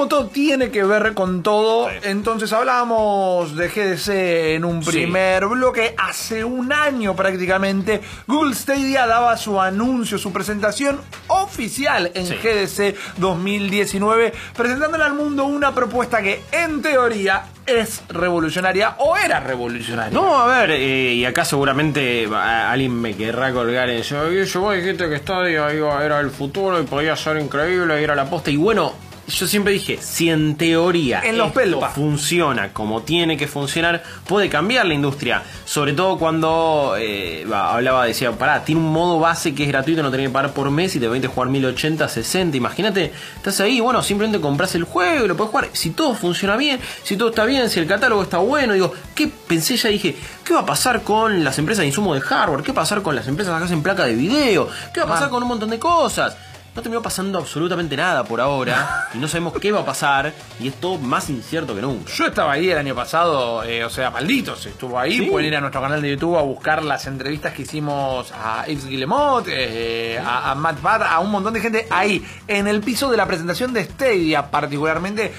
Como todo tiene que ver con todo. Entonces hablábamos de GDC en un Sí. primer bloque. Hace un año prácticamente, Google Stadia daba su anuncio, su presentación oficial en Sí. GDC 2019, presentándole al mundo una propuesta que en teoría es revolucionaria o era revolucionaria. No, a ver, eh, y acá seguramente alguien me querrá colgar en eso. Yo vos dijiste que Stadia iba, era el futuro y podía ser increíble, y era la posta. Y bueno, yo siempre dije, si en teoría En los esto pelpa. funciona como tiene que funcionar, puede cambiar la industria. Sobre todo cuando eh, hablaba, decía, pará, tiene un modo base que es gratuito, no tenés que pagar por mes y te permite jugar 1080, 60. Imagínate, estás ahí, bueno, simplemente compras el juego y lo puedes jugar. Si todo funciona bien, si todo está bien, si el catálogo está bueno, digo, ¿qué pensé ya? Dije, ¿qué va a pasar con las empresas de insumo de hardware? ¿Qué va a pasar con las empresas que hacen placa de video? ¿Qué va a pasar Man. con un montón de cosas? No terminó pasando absolutamente nada por ahora y no sabemos qué va a pasar y es todo más incierto que nunca. Yo estaba ahí el año pasado, eh, o sea, malditos, estuvo ahí. Sí. Pueden ir a nuestro canal de YouTube a buscar las entrevistas que hicimos a Yves Guillemot, eh, a, a Matt Pat, a un montón de gente ahí, en el piso de la presentación de Stadia, particularmente.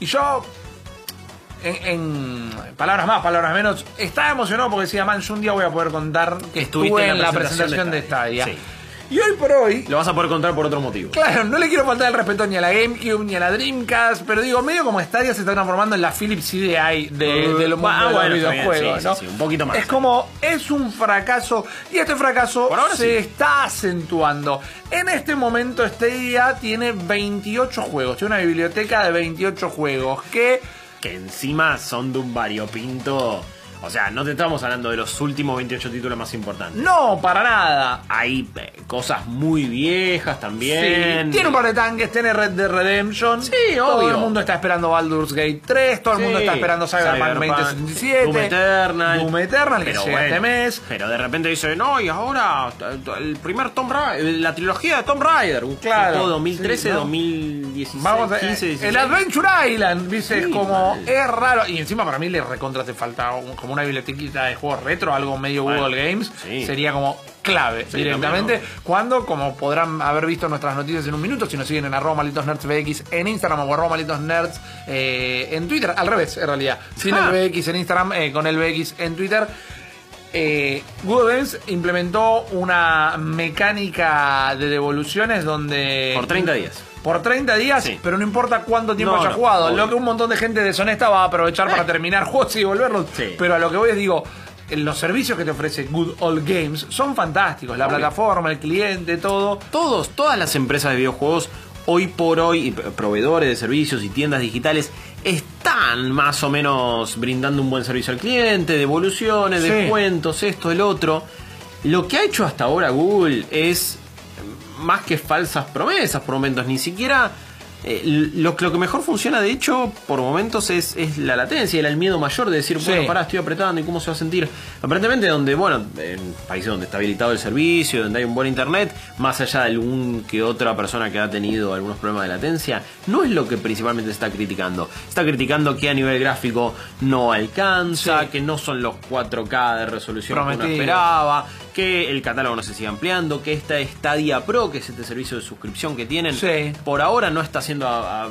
Y yo, en, en palabras más, palabras menos, estaba emocionado porque decía, man, yo un día voy a poder contar que estuve en en la presentación de de Stadia. Stadia. Y hoy por hoy, Lo vas a poder contar por otro motivo. Claro, no le quiero faltar el respeto ni a la GameCube ni a la Dreamcast, pero digo, medio como Stadia se está transformando en la Philips CDI de, Uh, ah, de los bueno, está bien, videojuegos, sí, ¿no? sí, sí, un poquito más. Es como, es un fracaso, y este fracaso ahora se está acentuando. En este momento Stadia tiene 28 juegos, tiene una biblioteca de 28 juegos, que... Que encima son de un variopinto. O sea, no te estamos hablando de los últimos 28 títulos más importantes. No, para nada. Hay eh, cosas muy viejas también. Sí, tiene un par de tanques, tiene Red Dead Redemption. Sí, Todo obvio. el mundo está esperando Baldur's Gate 3, todo el Sí. mundo está esperando Cyberpunk Cyberpunk, 2077. Doom Eternal. Doom Eternal, que Pero llega este mes. Pero de repente dice, no, y ahora el primer Tomb Raider, la trilogía de Tomb Raider. Claro, juego 2013, sí, ¿no? 2016, Vamos a, 15, 16. el Adventure Island, dice, Sí, como mal. es raro. Y encima para mí le recontra te falta un- como una bibliotequita de juegos retro, algo medio Bueno, Google Games. sí. Sería como clave Sí, directamente. también, Cuando, como podrán haber visto nuestras noticias en un minuto, si nos siguen en arroba malditos nerds VX en Instagram o arroba malditos nerds eh, en Twitter, al revés, en realidad. Sin Ah. el VX en Instagram, eh, con el VX en Twitter. Eh, Google Games implementó una mecánica de devoluciones donde Por 30 días. Por 30 días, Sí. pero no importa cuánto tiempo No, haya no, jugado. obvio. Lo que un montón de gente deshonesta va a aprovechar para Eh. terminar juegos y devolverlos. Sí. Pero a lo que voy es digo, los servicios que te ofrece Good Old Games son fantásticos. La Obvio. plataforma, el cliente, todo. Todos, todas las empresas de videojuegos hoy por hoy, proveedores de servicios y tiendas digitales, están más o menos brindando un buen servicio al cliente, devoluciones, Sí. descuentos, esto, el otro. Lo que ha hecho hasta ahora Google es más que falsas promesas por momentos, ni siquiera... eh, lo, lo que mejor funciona, de hecho, por momentos es, es la latencia, era el miedo mayor de decir, Sí. bueno, pará, estoy apretando y cómo se va a sentir. Aparentemente, donde, bueno, en países donde está habilitado el servicio, donde hay un buen internet, más allá de algún que otra persona que ha tenido algunos problemas de latencia, no es lo que principalmente está criticando. Está criticando que a nivel gráfico no alcanza, Sí. que no son los 4K de resolución que uno esperaba, que el catálogo no se sigue ampliando, que esta Stadia Pro, que es este servicio de suscripción que tienen, Sí. por ahora no está siendo a- a- a-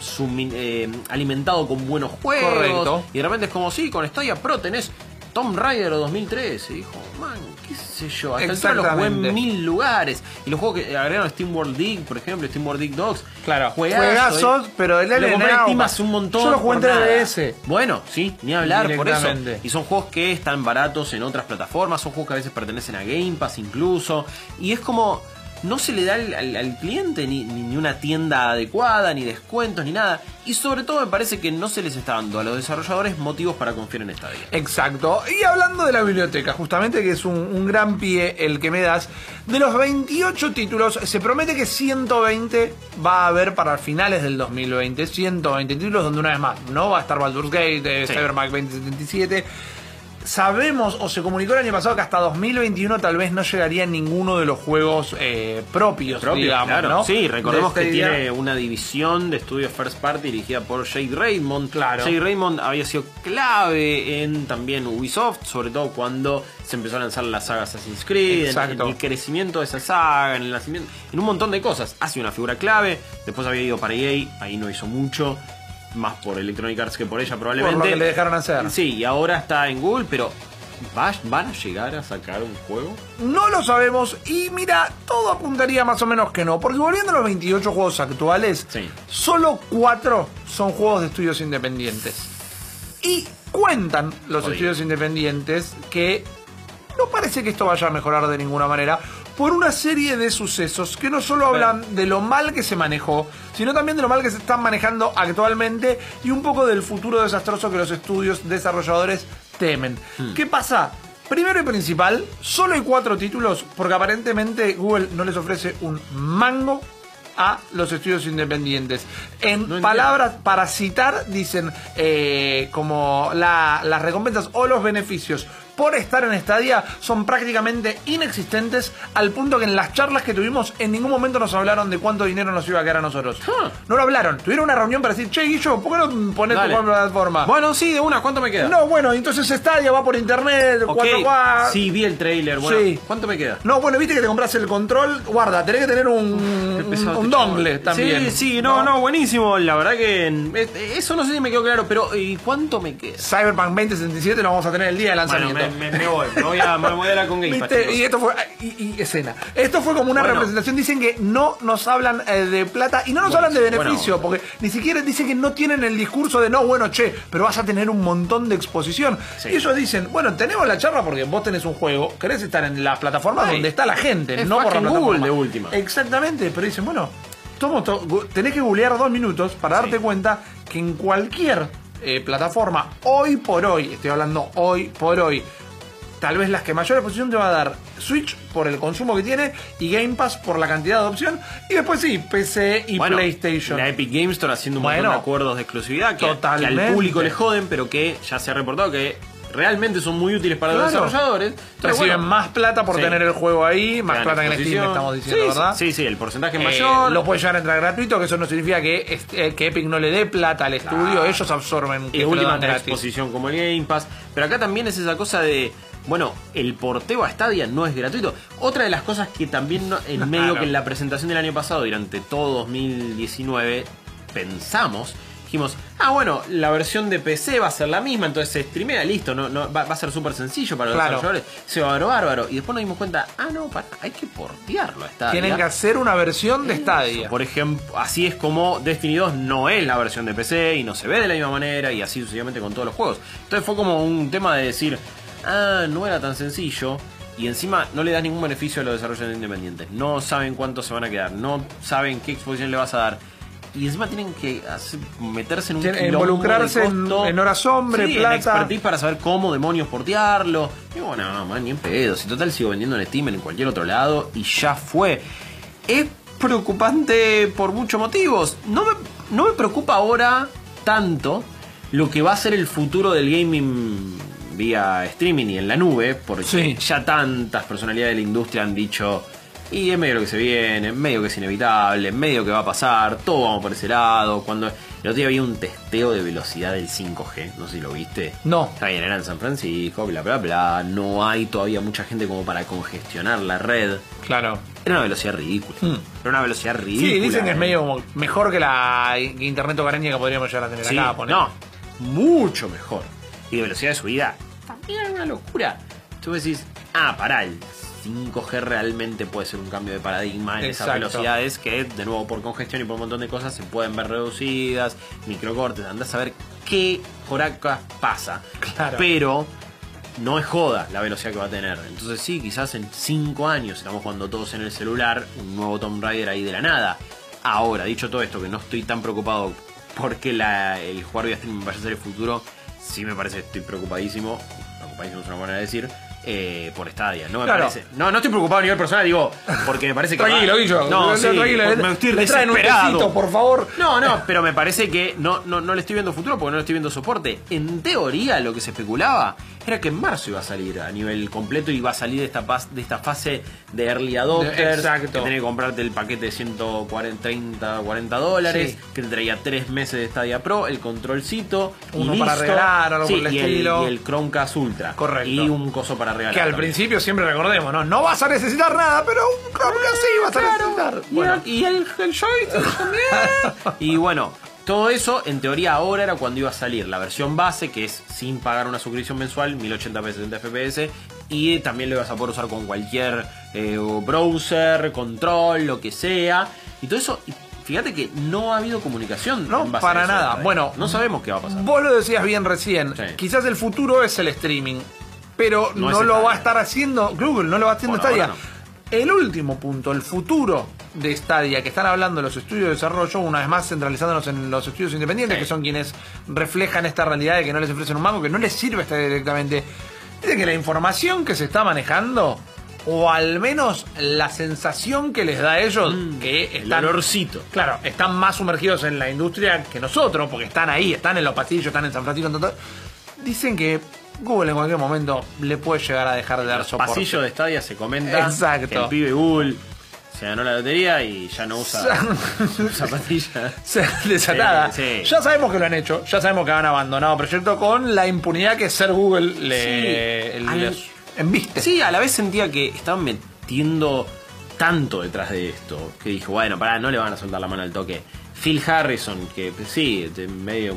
sumi- eh, alimentado con buenos juegos. Correcto. Y de repente es como, sí, con Stadia Pro tenés Tomb Raider 2013. Y dijo, man, qué sé yo, hasta el lo jugué en mil lugares. Y los juegos que agregaron Steam World Dig, por ejemplo, Steam World Dig Dogs. Claro, juegazos, juegazos, pero el Lo compré en hace un montón. yo lo jugué en por nada. 3DS. Bueno, sí, ni hablar por eso. Y son juegos que están baratos en otras plataformas, son juegos que a veces pertenecen a Game Pass incluso. Y es como, no se le da al, al- al cliente ni, ni- ni una tienda adecuada, ni descuentos, ni nada. Y sobre todo me parece que no se les está dando a los desarrolladores motivos para confiar en esta idea. Exacto. Y hablando de la biblioteca, justamente que es un, un gran pie el que me das, de los 28 títulos, se promete que 120 va a haber para finales del 2020. 120 títulos donde una vez más no va a estar Baldur's Gate, eh, Sí. Cyberpunk 2077. Sabemos o se comunicó el año pasado que hasta 2021 tal vez no llegaría ninguno de los juegos eh, propios, Propio, digamos, claro. ¿no? Sí, recordemos De que tiene una división de estudios First Party dirigida por Jade Raymond. Claro. Jade Raymond había sido clave en también Ubisoft, sobre todo cuando se empezó a lanzar la saga Assassin's Creed, en- el crecimiento de esa saga, en el nacimiento, en un montón de cosas. Ha sido una figura clave, después había ido para EA, ahí no hizo mucho, más por Electronic Arts que por ella probablemente. Por lo que le dejaron hacer. Sí, y ahora está en Google, pero ¿va- ¿van a llegar a sacar un juego? No lo sabemos y mira, todo apuntaría más o menos que no, porque volviendo a los 28 juegos actuales, Sí. solo 4 son juegos de estudios independientes. Y cuentan los estudios independientes que no parece que esto vaya a mejorar de ninguna manera por una serie de sucesos que no solo hablan de lo mal que se manejó, sino también de lo mal que se están manejando actualmente y un poco del futuro desastroso que los estudios desarrolladores temen. ¿Qué pasa? Primero y principal, solo hay cuatro títulos porque aparentemente Google no les ofrece un mango a los estudios independientes. En palabras para citar, dicen eh, como la- las recompensas o los beneficios por estar en Stadia son prácticamente inexistentes al punto que en las charlas que tuvimos en ningún momento nos hablaron de cuánto dinero nos iba a quedar a nosotros. Huh. No lo hablaron. Tuvieron una reunión para decir, che, Guillo, ¿por qué no pones tu plataforma? Bueno, sí, de una, ¿cuánto me queda? no, bueno, entonces Stadia va por internet, Ok, 4K. Sí, vi el trailer. Bueno, Sí. ¿cuánto me queda? No, bueno, viste que te compras el control, guarda, tenés que tener un, pesado un dongle también. Sí, sí, no, no, buenísimo. La verdad que eh, eso no sé si me quedó claro, pero ¿y cuánto me queda? Cyberpunk 2077 lo vamos a tener el día de Bueno, lanzamiento. Me, me- me voy, me voy a, me voy a dar con Game. Y esto fue y, y escena. Esto fue como una Bueno. representación. Dicen que no nos hablan eh, de plata y no nos hablan de beneficio, bueno. porque ni siquiera dicen que no tienen el discurso de no, bueno, che, pero vas a tener un montón de exposición. Sí. Y ellos dicen, bueno, tenemos la charla porque vos tenés un juego, querés estar en las plataformas donde está la gente, es no por la plataforma. Google de última. Exactamente, pero dicen, bueno, tomo to- tenés que googlear dos minutos para darte Sí. cuenta que en cualquier eh, plataforma, hoy por hoy, estoy hablando hoy por hoy, tal vez las que mayor exposición te va a dar Switch por el consumo que tiene y Game Pass por la cantidad de opción y después sí, PC y Bueno, PlayStation. La Epic Game Store haciendo un Bueno. montón de acuerdos de exclusividad que, que al público le joden, pero que ya se ha reportado que realmente son muy útiles para los desarrolladores. Reciben bueno, más plata por Sí. tener el juego ahí, más plata que en. Steam, estamos diciendo, sí, ¿verdad? Sí, sí, el porcentaje Eh, mayor. lo puede llegar a entrar gratuito, que eso no significa que, eh, que Epic no le dé plata al estudio, ellos absorben y última exposición como el Game Pass. Pero acá también es esa cosa de. Bueno, el porteo a Stadia no es gratuito. Otra de las cosas que también no- en medio Claro. que en la presentación del año pasado, durante todo 2019, pensamos, dijimos, ah, bueno, la versión de PC va a ser la misma, entonces se streamea, listo, no, no, va, va a ser súper sencillo para los Claro. desarrolladores. Se va a ver bárbaro. Y después nos dimos cuenta, ah, no, pará, hay que portearlo a Stadia. Tienen que hacer una versión de Eso, Stadia. Por ejemplo, así es como Destiny 2 no es la versión de PC y no se ve de la misma manera y así sucesivamente con todos los juegos. Entonces fue como un tema de decir, ah, no era tan sencillo y encima no le das ningún beneficio a los desarrolladores independientes. No saben cuánto se van a quedar, no saben qué exposición le vas a dar. Y encima tienen que hacer- meterse en un quilombo involucrarse de en- costo. en horas hombre, Sí, en plata. expertise para saber cómo demonios portearlo. Y bueno, no, man, ni en pedo. Si total sigo vendiendo en Steam en cualquier otro lado y ya fue. Es preocupante por muchos motivos. No me, no me preocupa ahora tanto lo que va a ser el futuro del gaming vía streaming y en la nube, porque Sí. ya tantas personalidades de la industria han dicho, y es medio lo que se viene, medio que es inevitable, medio que va a pasar, todo vamos por ese lado. Cuando el otro día había un testeo de velocidad del 5G, no sé si lo viste. No. Está bien, era en San Francisco, bla, bla, bla. No hay todavía mucha gente como para congestionar la red. Claro. Era una velocidad ridícula. Hmm. Era una velocidad ridícula. Sí, dicen que es medio como mejor que la internet hogareña que podríamos llegar a tener Sí, acá. no, mucho mejor. Y de velocidad de subida, también es una locura. Tú decís, ah, pará, el 5G realmente puede ser un cambio de paradigma en esas velocidades que, de nuevo, por congestión y por un montón de cosas, se pueden ver reducidas, microcortes, andás a ver qué por acá pasa. Claro. Pero no es joda la velocidad que va a tener. Entonces sí, quizás en 5 años estamos jugando todos en el celular, un nuevo Tomb Raider ahí de la nada. Ahora, dicho todo esto, que no estoy tan preocupado porque la, el jugar vía streaming vaya a ser el futuro, sí me parece que estoy preocupadísimo. Preocupadísimo es una manera de decir. Eh, por Stadia. No me Claro. parece. No, no estoy preocupado a nivel personal, digo, porque me parece que. Tranquilo, Guillo. No, sí, tranquilo. me estoy traen un tecito, por favor. No, no, pero me parece que no, no, no le estoy viendo futuro porque no le estoy viendo soporte. En teoría, lo que se especulaba era que en marzo iba a salir a nivel completo y iba a salir de esta, de esta fase de early adopters. Exacto. Que tenés que comprarte el paquete de 140, 30, 40 dólares. Sí. Que te traía 3 meses de Stadia Pro, el controlcito. y Uno para listo. regalar, algo Sí, por el y estilo. y el Chromecast Ultra. Correcto. Y un coso para regalar. Que al también. principio siempre recordemos, ¿no? No vas a necesitar nada, pero un Chromecast sí vas a necesitar. Y, Bueno, el, y el, el joystick también. y bueno, todo eso en teoría ahora era cuando iba a salir la versión base, que es sin pagar una suscripción mensual, 1080p 60 fps. Y también lo ibas a poder usar con cualquier eh, browser, control, lo que sea. Y todo eso, fíjate que no ha habido comunicación. No, para nada. Bueno, no sabemos qué va a pasar. Vos lo decías bien recién. Sí. Quizás el futuro es el streaming. Pero No lo va a estar haciendo Google, no lo va a haciendo ahora Stadia. El último punto, el futuro de Stadia, que están hablando los estudios de desarrollo, una vez más centralizándonos en los estudios independientes, Sí. que son quienes reflejan esta realidad de que no les ofrecen un mango, que no les sirve Stadia directamente. Dice que la información que se está manejando, o al menos la sensación que les da a ellos, que Mm, El están olorcito. Claro, están más sumergidos en la industria que nosotros, porque están ahí, están en los pasillos, están en San Francisco. en todo- Dicen que Google en cualquier momento le puede llegar a dejar de dar soporte. pasillos de Stadia se comenta Exacto. que el pibe Google se ganó la lotería y ya no usa zapatillas. Desatada. Sí, sí. Ya sabemos que lo han hecho, ya sabemos que han abandonado proyecto con la impunidad que ser Google le, Sí. Al- embiste. Sí, a la vez sentía que estaban metiendo tanto detrás de esto que dije, bueno, pará, no le van a soltar la mano al toque. Phil Harrison, que sí, medio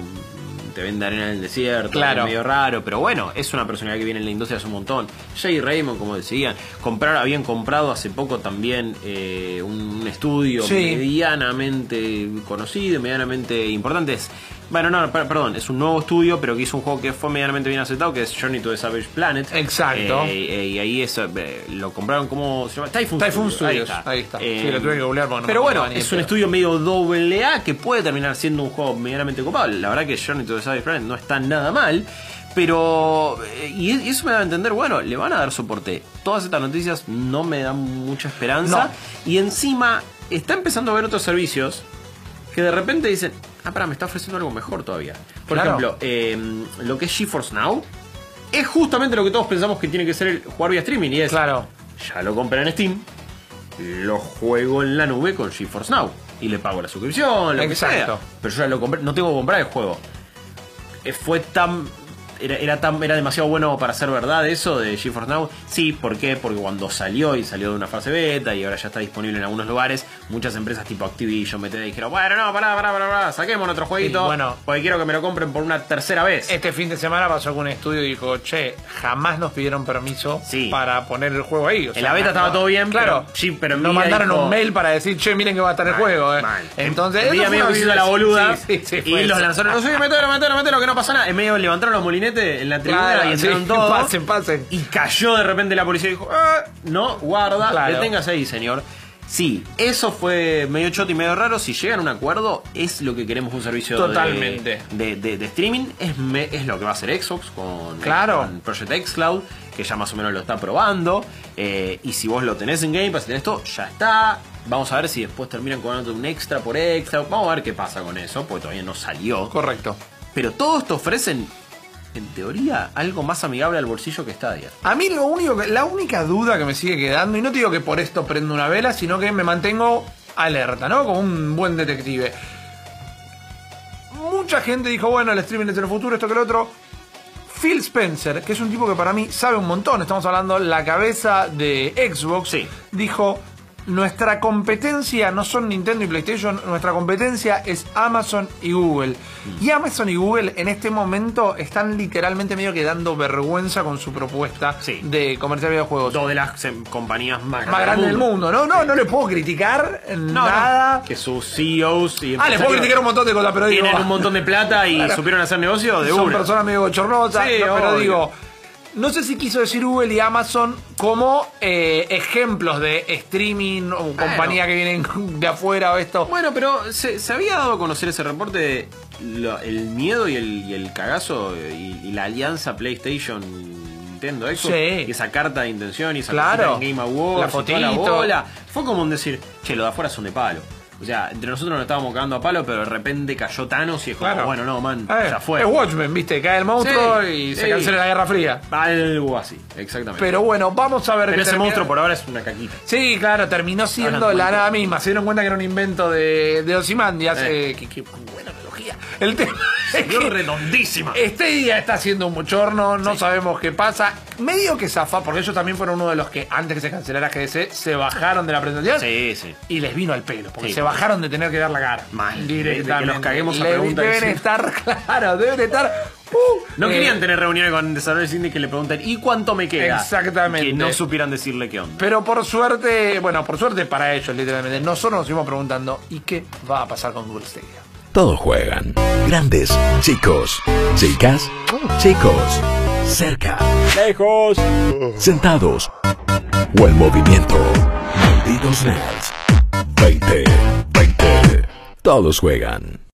te vende arena en el desierto, Claro. es medio raro, pero bueno, es una personalidad que viene en la industria hace un montón. Jay Raymond, como decían, comprar, habían comprado hace poco también eh, un, estudio Sí. medianamente conocido, medianamente importante. Es- bueno, no, per- perdón, es un nuevo estudio, pero que hizo un juego que fue medianamente bien aceptado, que es Journey to the Savage Planet. Exacto. Eh, eh, y ahí eso, eh, lo compraron como se llama Typhoon, Typhoon Studios. Studios, ahí está. Eh, Sí, lo tuve que googlear no pero bueno, es un estudio medio doble A que puede terminar siendo un juego medianamente copado. La verdad que Journey to the Savage Planet no está nada mal. Pero, y y eso me da a entender, bueno, le van a dar soporte. Todas estas noticias no me dan mucha esperanza. Y encima, está empezando a ver otros servicios que de repente dicen, ah, pará, me está ofreciendo algo mejor todavía. Por Claro. ejemplo, eh, lo que es GeForce Now es justamente lo que todos pensamos que tiene que ser el jugar vía streaming. Y es, Claro. ya lo compré en Steam, lo juego en la nube con GeForce Now. Y le pago la suscripción, lo Exacto. que sea. Pero yo ya lo compré, no tengo que comprar el juego. Eh, Fue tan. Era, era tan era demasiado bueno para ser verdad eso de GeForce Now. Sí, ¿por qué? Porque cuando salió y salió de una fase beta y ahora ya está disponible en algunos lugares, muchas empresas tipo Activision, BTD dijeron, bueno, no, pará, pará, pará, pará, saquemos otro jueguito. Sí, bueno. porque quiero que me lo compren por una tercera vez. Este fin de semana pasó con un estudio y dijo, che, jamás nos pidieron permiso Sí. para poner el juego ahí. O En la beta no- estaba todo bien, claro. pero- sí, pero nos mandaron dijo- un mail para decir, che, miren que va a estar el juego. eh". mal. Entonces, fue medio se hizo la boluda Sí, y los lanzaron. No sé, metelo, metelo, metelo, que no pasa nada. En medio levantaron los molinetes en la tribuna Claro, y entraron todos. pasen, pasen. Y cayó de repente la policía y dijo: "Ah, No, guarda, Claro. deténgase ahí, señor. Sí, eso fue medio choto y medio raro. Si llegan a un acuerdo, es lo que queremos un servicio de- Totalmente. De, de- de streaming. Es, me- es lo que va a hacer Xbox con, Claro. con Project X Cloud, que ya más o menos lo está probando. Eh, y si vos lo tenés en Game Pass y tenés esto, ya está. Vamos a ver si después terminan cobrando un extra por extra. Vamos a ver qué pasa con eso, porque todavía no salió. Correcto. Pero todos te ofrecen, en teoría, algo más amigable al bolsillo que Stadia. A mí lo único que, la única duda que me sigue quedando, y no te digo que por esto prendo una vela, sino que me mantengo alerta, ¿no? Como un buen detective. Mucha gente dijo, bueno, el streaming es el futuro, esto que lo otro. Phil Spencer, que es un tipo que para mí sabe un montón, estamos hablando la cabeza de Xbox, Sí. dijo, nuestra competencia no son Nintendo y PlayStation, nuestra competencia es Amazon y Google. Mm. Y Amazon y Google en este momento están literalmente medio que dando vergüenza con su propuesta Sí. de comercial de videojuegos. Dos de las em, compañías más, Más grande del mundo, ¿no? No, no le puedo criticar No, nada. no, que sus CEOs y Ah, les puedo criticar un montón de cosas, pero digo, tienen un montón de plata y Claro. supieron hacer negocio de son una. personas medio bochornosas, Sí, no, pero digo, no sé si quiso decir Google y Amazon como eh, ejemplos de streaming o compañía que vienen de afuera o esto. Bueno, pero se, se había dado a conocer ese reporte de lo- el miedo y el, y el cagazo y, y la alianza PlayStation Nintendo Xbox, Sí. y esa carta de intención y esa Claro. en Game Awards, La y toda la fotito. bola. Fue como un decir, che, los de afuera son de palo. O sea, entre nosotros nos estábamos cagando a palo, pero de repente cayó Thanos y es como, Claro. bueno, no, man, Eh, ya fue. Es Watchmen, viste, cae el monstruo Sí, y se sí. cancela la Guerra Fría. Algo así, exactamente. Pero bueno, vamos a ver Pero qué ese termina- monstruo por ahora es una caquita. Sí, claro, terminó siendo Hablando la nada misma. Se dieron cuenta que era un invento de, de Ozymandias. Eh. Eh, que buena analogía. El tema Salió redondísima. este día está haciendo un bochorno, no sabemos qué pasa. Medio que zafa, porque ellos también fueron uno de los que antes que se cancelara GDC se bajaron de la presentación. Sí, sí. Y les vino al pelo, porque Sí. se bajaron de tener que dar la cara. Mal. Directamente. Que nos caguemos a Le- pregunta Deben estar, claro, deben estar. uh, No eh, querían tener reuniones con desarrolladores indie que le pregunten ¿y cuánto me queda? Exactamente. Que no supieran decirle qué onda. Pero por suerte, bueno, por suerte para ellos, literalmente. Nosotros nos seguimos preguntando, ¿y qué va a pasar con Google Stadia? Todos juegan. Grandes, chicos, chicas, chicos, cerca, lejos, sentados o en movimiento. Malditos nerds. 20, 20. Todos juegan.